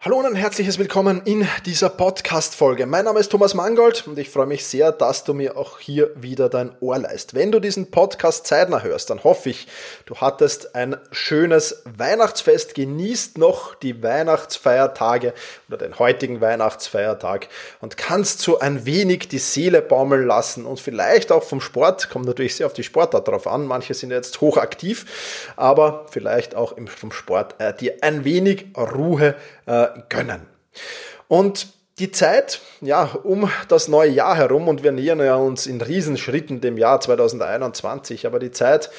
Hallo und ein herzliches Willkommen in dieser Podcast-Folge. Mein Name ist Thomas Mangold und ich freue mich sehr, dass du mir auch hier wieder dein Ohr leist. Wenn du diesen Podcast zeitnah hörst, dann hoffe ich, du hattest ein schönes Weihnachtsfest, genießt noch die Weihnachtsfeiertage oder den heutigen Weihnachtsfeiertag und kannst so ein wenig die Seele baumeln lassen und vielleicht auch vom Sport, kommt natürlich sehr auf die Sportart drauf an, manche sind jetzt hochaktiv, aber vielleicht auch vom Sport äh, dir ein wenig Ruhe äh, gönnen. Und die Zeit, ja, um das neue Jahr herum und wir nähern ja uns in Riesenschritten dem Jahr 2021, aber die Zeit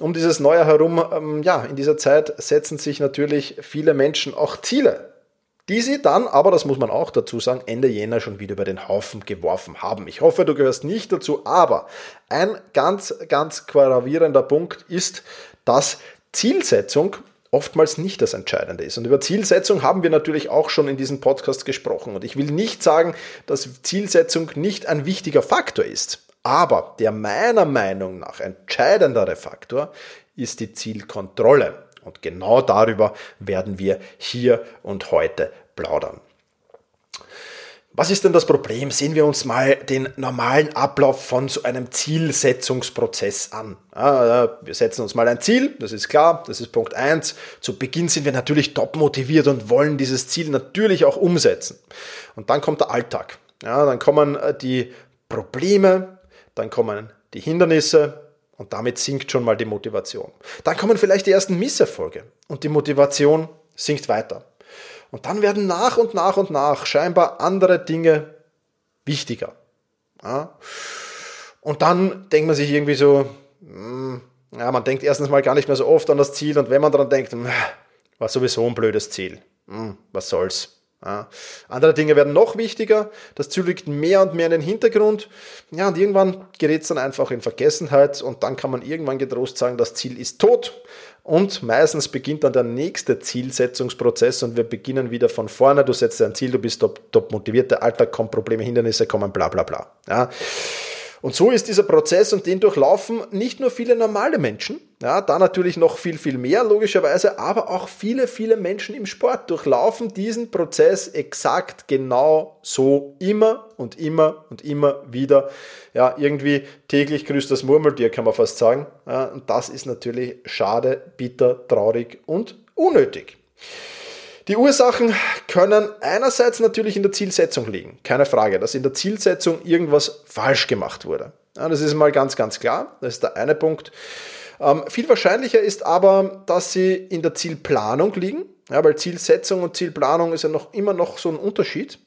um dieses neue Jahr herum, ähm, ja, in dieser Zeit setzen sich natürlich viele Menschen auch Ziele, die sie dann, aber das muss man auch dazu sagen, Ende Jänner schon wieder über den Haufen geworfen haben. Ich hoffe, du gehörst nicht dazu, aber ein ganz, ganz gravierender Punkt ist, dass Zielsetzung oftmals nicht das Entscheidende ist. Und über Zielsetzung haben wir natürlich auch schon in diesem Podcast gesprochen. Und ich will nicht sagen, dass Zielsetzung nicht ein wichtiger Faktor ist. Aber der meiner Meinung nach entscheidendere Faktor ist die Zielkontrolle. Und genau darüber werden wir hier und heute plaudern. Was ist denn das Problem? Sehen wir uns mal den normalen Ablauf von so einem Zielsetzungsprozess an. Wir setzen uns mal ein Ziel, das ist klar, das ist Punkt 1. Zu Beginn sind wir natürlich top motiviert und wollen dieses Ziel natürlich auch umsetzen. Und dann kommt der Alltag. Ja, dann kommen äh, die Probleme, dann kommen die Hindernisse, und damit sinkt schon mal die Motivation. Dann kommen vielleicht die ersten Misserfolge und die Motivation sinkt weiter. Und dann werden nach und nach und nach scheinbar andere Dinge wichtiger. Ja? Und dann denkt man sich irgendwie so, hm, ja, man denkt erstens mal gar nicht mehr so oft an das Ziel und wenn man daran denkt, hm, war sowieso ein blödes Ziel. Hm, was soll's? Ja. Andere Dinge werden noch wichtiger, das Ziel liegt mehr und mehr in den Hintergrund. Ja, und irgendwann gerät es dann einfach in Vergessenheit und dann kann man irgendwann getrost sagen, das Ziel ist tot. Und meistens beginnt dann der nächste Zielsetzungsprozess und wir beginnen wieder von vorne. Du setzt ein Ziel, du bist top, top motiviert, der Alltag kommt, Probleme, Hindernisse kommen, bla bla bla. Ja. Und so ist dieser Prozess und den durchlaufen nicht nur viele normale Menschen, ja, da natürlich noch viel, viel mehr logischerweise, aber auch viele, viele Menschen im Sport durchlaufen diesen Prozess exakt genau so immer und immer und immer wieder. Ja, irgendwie täglich grüßt das Murmeltier, kann man fast sagen. Ja, und das ist natürlich schade, bitter, traurig und unnötig. Die Ursachen können einerseits natürlich in der Zielsetzung liegen, keine Frage, dass in der Zielsetzung irgendwas falsch gemacht wurde. Ja, das ist mal ganz, ganz klar, das ist der eine Punkt. Ähm, viel wahrscheinlicher ist aber, dass sie in der Zielplanung liegen, ja, weil Zielsetzung und Zielplanung ist ja noch immer noch so ein Unterschied.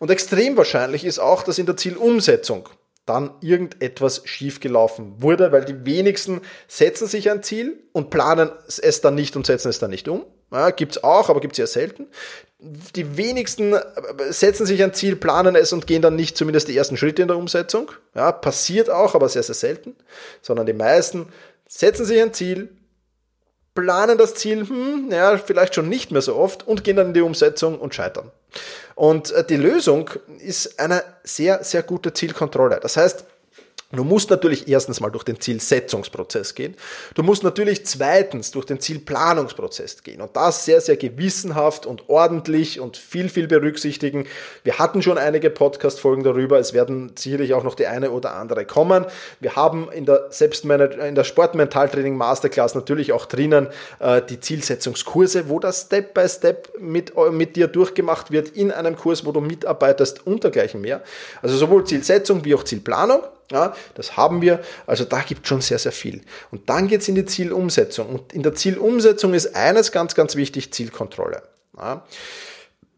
Und extrem wahrscheinlich ist auch, dass in der Zielumsetzung dann irgendetwas schiefgelaufen wurde, weil die wenigsten setzen sich ein Ziel und planen es dann nicht und setzen es dann nicht um. Ja, gibt es auch, aber gibt es ja selten. Die wenigsten äh, setzen sich ein Ziel, planen es und gehen dann nicht zumindest die ersten Schritte in der Umsetzung. Ja, passiert auch, aber sehr, sehr selten. Sondern die meisten setzen sich ein Ziel, planen das Ziel, hm, ja, vielleicht schon nicht mehr so oft und gehen dann in die Umsetzung und scheitern. Und äh, die Lösung ist eine sehr, sehr gute Zielkontrolle. Das heißt, Du musst natürlich erstens mal durch den Zielsetzungsprozess gehen. Du musst natürlich zweitens durch den Zielplanungsprozess gehen und das sehr, sehr gewissenhaft und ordentlich und viel, viel berücksichtigen. Wir hatten schon einige Podcast-Folgen darüber. Es werden sicherlich auch noch die eine oder andere kommen. Wir haben in der Selbstmanager, in der Sportmentaltraining Masterclass natürlich auch drinnen äh, die Zielsetzungskurse, wo das Step by Step mit, mit dir durchgemacht wird in einem Kurs, wo du mitarbeitest und dergleichen mehr. Also sowohl Zielsetzung wie auch Zielplanung. Ja, das haben wir. Also da gibt es schon sehr, sehr viel. Und dann geht es in die Zielumsetzung. Und in der Zielumsetzung ist eines ganz, ganz wichtig, Zielkontrolle. Ja.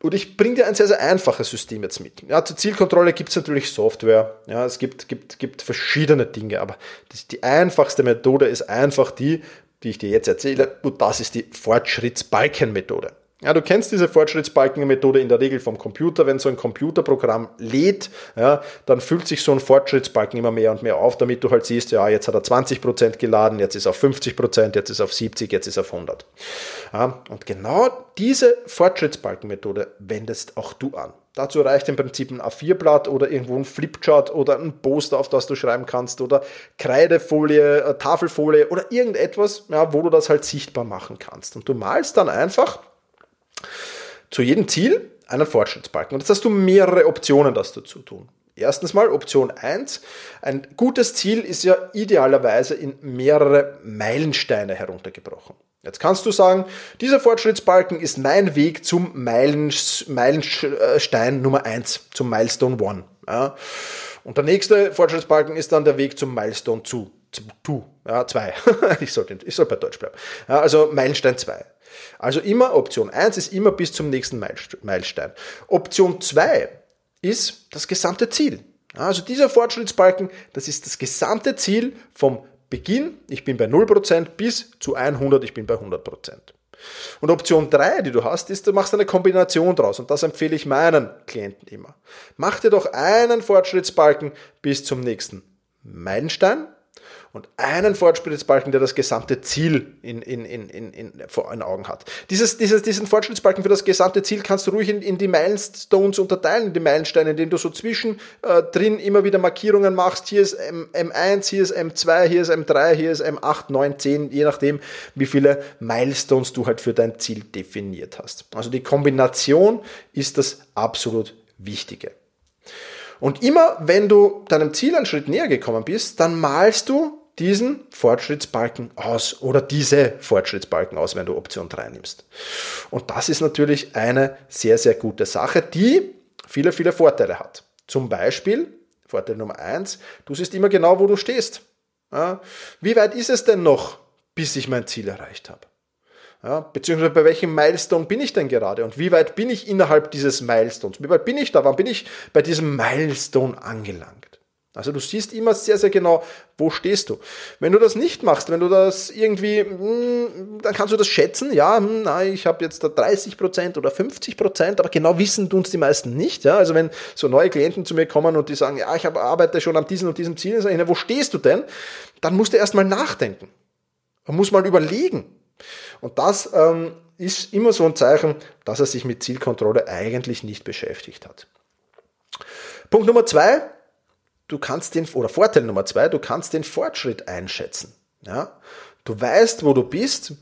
Und ich bringe dir ein sehr, sehr einfaches System jetzt mit. Ja, zur Zielkontrolle gibt es natürlich Software. Ja, es gibt, gibt, gibt verschiedene Dinge, aber das, die einfachste Methode ist einfach die, die ich dir jetzt erzähle. Und das ist die Fortschrittsbalkenmethode. Ja, du kennst diese Fortschrittsbalkenmethode in der Regel vom Computer. Wenn so ein Computerprogramm lädt, ja, dann füllt sich so ein Fortschrittsbalken immer mehr und mehr auf, damit du halt siehst, ja, jetzt hat er 20% geladen, jetzt ist er auf 50%, jetzt ist er auf 70, jetzt ist er auf 100. Ja, und genau diese Fortschrittsbalkenmethode wendest auch du an. Dazu reicht im Prinzip ein A4-Blatt oder irgendwo ein Flipchart oder ein Poster, auf das du schreiben kannst oder Kreidefolie, äh, Tafelfolie oder irgendetwas, ja, wo du das halt sichtbar machen kannst. Und du malst dann einfach zu jedem Ziel einen Fortschrittsbalken. Und jetzt hast du mehrere Optionen, das dazu tun. Erstens mal Option 1. Ein gutes Ziel ist ja idealerweise in mehrere Meilensteine heruntergebrochen. Jetzt kannst du sagen, dieser Fortschrittsbalken ist mein Weg zum Meilenstein Nummer 1, zum Milestone 1. Ja. Und der nächste Fortschrittsbalken ist dann der Weg zum Milestone 2. Ja, 2. ich, sollte, ich soll bei Deutsch bleiben. Ja, also Meilenstein 2. Also immer Option 1 ist immer bis zum nächsten Meilenstein. Option 2 ist das gesamte Ziel. Also dieser Fortschrittsbalken, das ist das gesamte Ziel vom Beginn, ich bin bei 0%, bis zu 100, ich bin bei 100%. Und Option 3, die du hast, ist, du machst eine Kombination draus. Und das empfehle ich meinen Klienten immer. Mach dir doch einen Fortschrittsbalken bis zum nächsten Meilenstein und einen Fortschrittsbalken, der das gesamte Ziel in, in, in, in, in, vor den Augen hat. Dieses, dieses, diesen Fortschrittsbalken für das gesamte Ziel kannst du ruhig in, in die Milestones unterteilen, in die Meilensteine, indem du so zwischen äh, drin immer wieder Markierungen machst. Hier ist M, M1, hier ist M2, hier ist M3, hier ist M8, 9, 10, je nachdem, wie viele Milestones du halt für dein Ziel definiert hast. Also die Kombination ist das absolut Wichtige. Und immer wenn du deinem Ziel einen Schritt näher gekommen bist, dann malst du diesen Fortschrittsbalken aus oder diese Fortschrittsbalken aus, wenn du Option 3 nimmst. Und das ist natürlich eine sehr, sehr gute Sache, die viele, viele Vorteile hat. Zum Beispiel, Vorteil Nummer 1, du siehst immer genau, wo du stehst. Wie weit ist es denn noch, bis ich mein Ziel erreicht habe? Ja, beziehungsweise bei welchem Milestone bin ich denn gerade und wie weit bin ich innerhalb dieses Milestones? Wie weit bin ich da? Wann bin ich bei diesem Milestone angelangt? Also du siehst immer sehr, sehr genau, wo stehst du. Wenn du das nicht machst, wenn du das irgendwie, hm, dann kannst du das schätzen, ja, hm, na, ich habe jetzt da 30 Prozent oder 50 Prozent, aber genau wissen tun es die meisten nicht. Ja? Also wenn so neue Klienten zu mir kommen und die sagen, ja, ich arbeite schon an diesem und diesem Ziel, ich, wo stehst du denn? Dann musst du erstmal nachdenken. Man muss mal überlegen. Und das ähm, ist immer so ein Zeichen, dass er sich mit Zielkontrolle eigentlich nicht beschäftigt hat. Punkt Nummer zwei, du kannst den, oder Vorteil Nummer zwei, du kannst den Fortschritt einschätzen. Ja? Du weißt, wo du bist.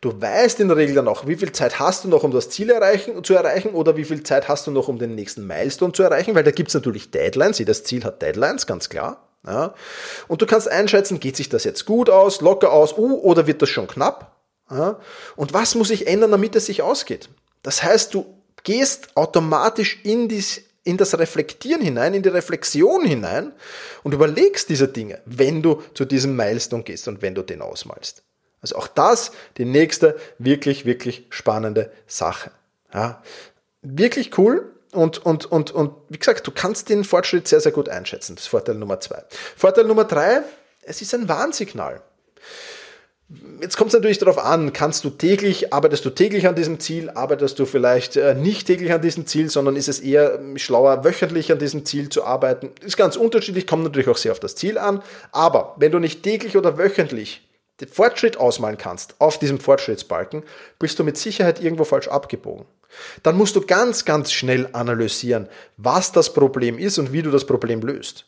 Du weißt in der Regel dann auch, wie viel Zeit hast du noch, um das Ziel erreichen, zu erreichen oder wie viel Zeit hast du noch, um den nächsten Milestone zu erreichen, weil da gibt's natürlich Deadlines. Jedes Ziel hat Deadlines, ganz klar. Ja? Und du kannst einschätzen, geht sich das jetzt gut aus, locker aus, uh, oder wird das schon knapp? Und was muss ich ändern, damit es sich ausgeht? Das heißt, du gehst automatisch in die in das Reflektieren hinein, in die Reflexion hinein und überlegst diese Dinge, wenn du zu diesem Milestone gehst und wenn du den ausmalst. Also auch das die nächste wirklich, wirklich spannende Sache. Ja, wirklich cool. Und, und, und, und wie gesagt, du kannst den Fortschritt sehr, sehr gut einschätzen. Das ist Vorteil Nummer zwei. Vorteil Nummer drei, es ist ein Warnsignal. Jetzt kommt es natürlich darauf an, kannst du täglich, arbeitest du täglich an diesem Ziel, arbeitest du vielleicht äh, nicht täglich an diesem Ziel, sondern ist es eher schlauer, wöchentlich an diesem Ziel zu arbeiten. Ist ganz unterschiedlich, kommt natürlich auch sehr auf das Ziel an. Aber wenn du nicht täglich oder wöchentlich den Fortschritt ausmalen kannst auf diesem Fortschrittsbalken, bist du mit Sicherheit irgendwo falsch abgebogen. Dann musst du ganz, ganz schnell analysieren, was das Problem ist und wie du das Problem löst.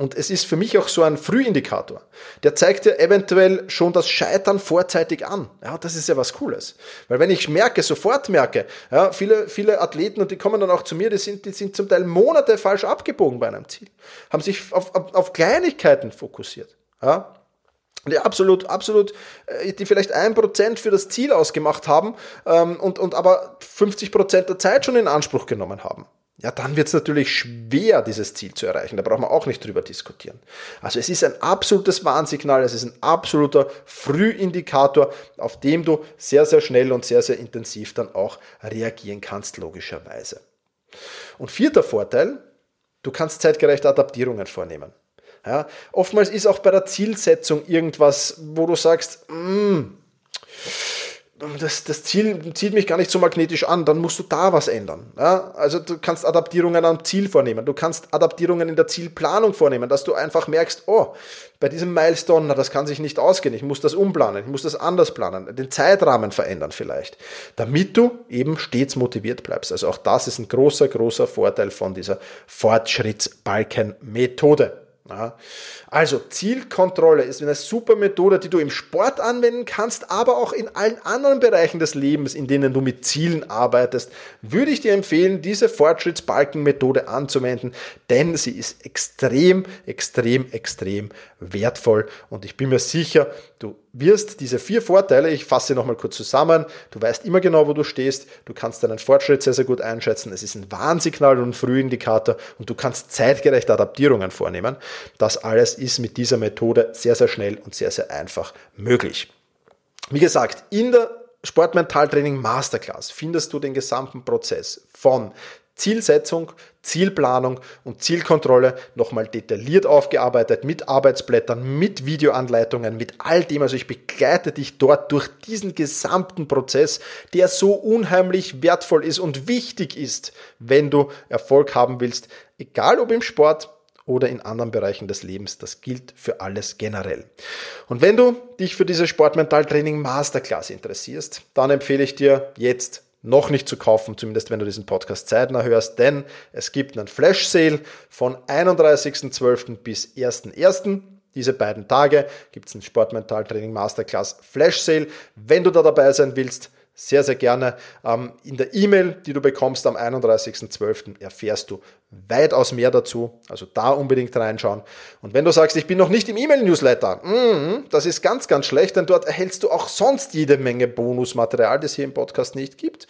Und es ist für mich auch so ein Frühindikator. Der zeigt dir eventuell schon das Scheitern vorzeitig an. Ja, das ist ja was Cooles. Weil wenn ich merke, sofort merke, ja, viele, viele Athleten, und die kommen dann auch zu mir, die sind, die sind zum Teil Monate falsch abgebogen bei einem Ziel. Haben sich auf, auf, auf Kleinigkeiten fokussiert. Ja, die absolut, absolut, äh, die vielleicht ein Prozent für das Ziel ausgemacht haben ähm, und, und aber 50 Prozent der Zeit schon in Anspruch genommen haben ja, dann wird es natürlich schwer, dieses Ziel zu erreichen. Da brauchen wir auch nicht drüber diskutieren. Also es ist ein absolutes Warnsignal, es ist ein absoluter Frühindikator, auf dem du sehr, sehr schnell und sehr, sehr intensiv dann auch reagieren kannst, logischerweise. Und vierter Vorteil, du kannst zeitgerechte Adaptierungen vornehmen. Ja, oftmals ist auch bei der Zielsetzung irgendwas, wo du sagst, mm, das, das Ziel zieht mich gar nicht so magnetisch an, dann musst du da was ändern. Ja? Also du kannst Adaptierungen am Ziel vornehmen, du kannst Adaptierungen in der Zielplanung vornehmen, dass du einfach merkst, oh, bei diesem Milestone, na, das kann sich nicht ausgehen, ich muss das umplanen, ich muss das anders planen, den Zeitrahmen verändern vielleicht, damit du eben stets motiviert bleibst. Also auch das ist ein großer, großer Vorteil von dieser Fortschrittsbalken-Methode. Ja. Also Zielkontrolle ist eine super Methode, die du im Sport anwenden kannst, aber auch in allen anderen Bereichen des Lebens, in denen du mit Zielen arbeitest, würde ich dir empfehlen, diese Fortschrittsbalkenmethode anzuwenden, denn sie ist extrem, extrem, extrem wertvoll und ich bin mir sicher, du wirst diese vier Vorteile, ich fasse nochmal kurz zusammen, du weißt immer genau, wo du stehst, du kannst deinen Fortschritt sehr, sehr gut einschätzen, es ist ein Warnsignal und ein Frühindikator und du kannst zeitgerechte Adaptierungen vornehmen. Das alles ist mit dieser Methode sehr, sehr schnell und sehr, sehr einfach möglich. Wie gesagt, in der Sportmentaltraining Masterclass findest du den gesamten Prozess von Zielsetzung, Zielplanung und Zielkontrolle nochmal detailliert aufgearbeitet mit Arbeitsblättern, mit Videoanleitungen, mit all dem. Also ich begleite dich dort durch diesen gesamten Prozess, der so unheimlich wertvoll ist und wichtig ist, wenn du Erfolg haben willst, egal ob im Sport, oder in anderen Bereichen des Lebens. Das gilt für alles generell. Und wenn du dich für diese Sportmentaltraining Masterclass interessierst, dann empfehle ich dir jetzt noch nicht zu kaufen, zumindest wenn du diesen Podcast zeitnah hörst, denn es gibt einen Flash Sale von 31.12. bis 1.1. Diese beiden Tage gibt es einen Sportmentaltraining Masterclass Flash Sale. Wenn du da dabei sein willst, sehr, sehr gerne. Ähm, in der E-Mail, die du bekommst am 31.12., erfährst du weitaus mehr dazu. Also da unbedingt reinschauen. Und wenn du sagst, ich bin noch nicht im E-Mail-Newsletter, mm, das ist ganz, ganz schlecht, denn dort erhältst du auch sonst jede Menge Bonusmaterial, das hier im Podcast nicht gibt,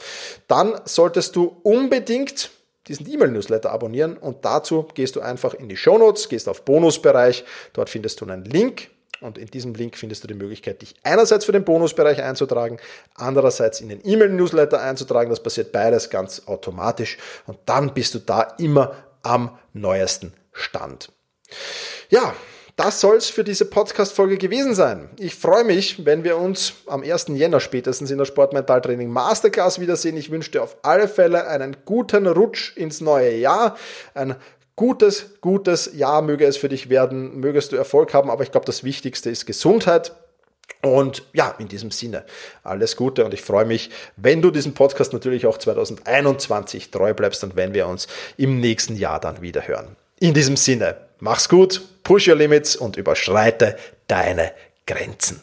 dann solltest du unbedingt diesen E-Mail-Newsletter abonnieren und dazu gehst du einfach in die Show Notes, gehst auf Bonusbereich, dort findest du einen Link und in diesem Link findest du die Möglichkeit, dich einerseits für den Bonusbereich einzutragen, andererseits in den E-Mail-Newsletter einzutragen. Das passiert beides ganz automatisch und dann bist du da immer am neuesten Stand. Ja, das soll es für diese Podcast-Folge gewesen sein. Ich freue mich, wenn wir uns am 1. Jänner spätestens in der Sportmentaltraining Masterclass wiedersehen. Ich wünsche dir auf alle Fälle einen guten Rutsch ins neue Jahr, ein gutes, gutes Jahr möge es für dich werden, mögest du Erfolg haben, aber ich glaube, das Wichtigste ist Gesundheit. Und ja, in diesem Sinne, alles Gute und ich freue mich, wenn du diesen Podcast natürlich auch 2021 treu bleibst und wenn wir uns im nächsten Jahr dann wieder hören. In diesem Sinne, mach's gut, push your limits und überschreite deine Grenzen.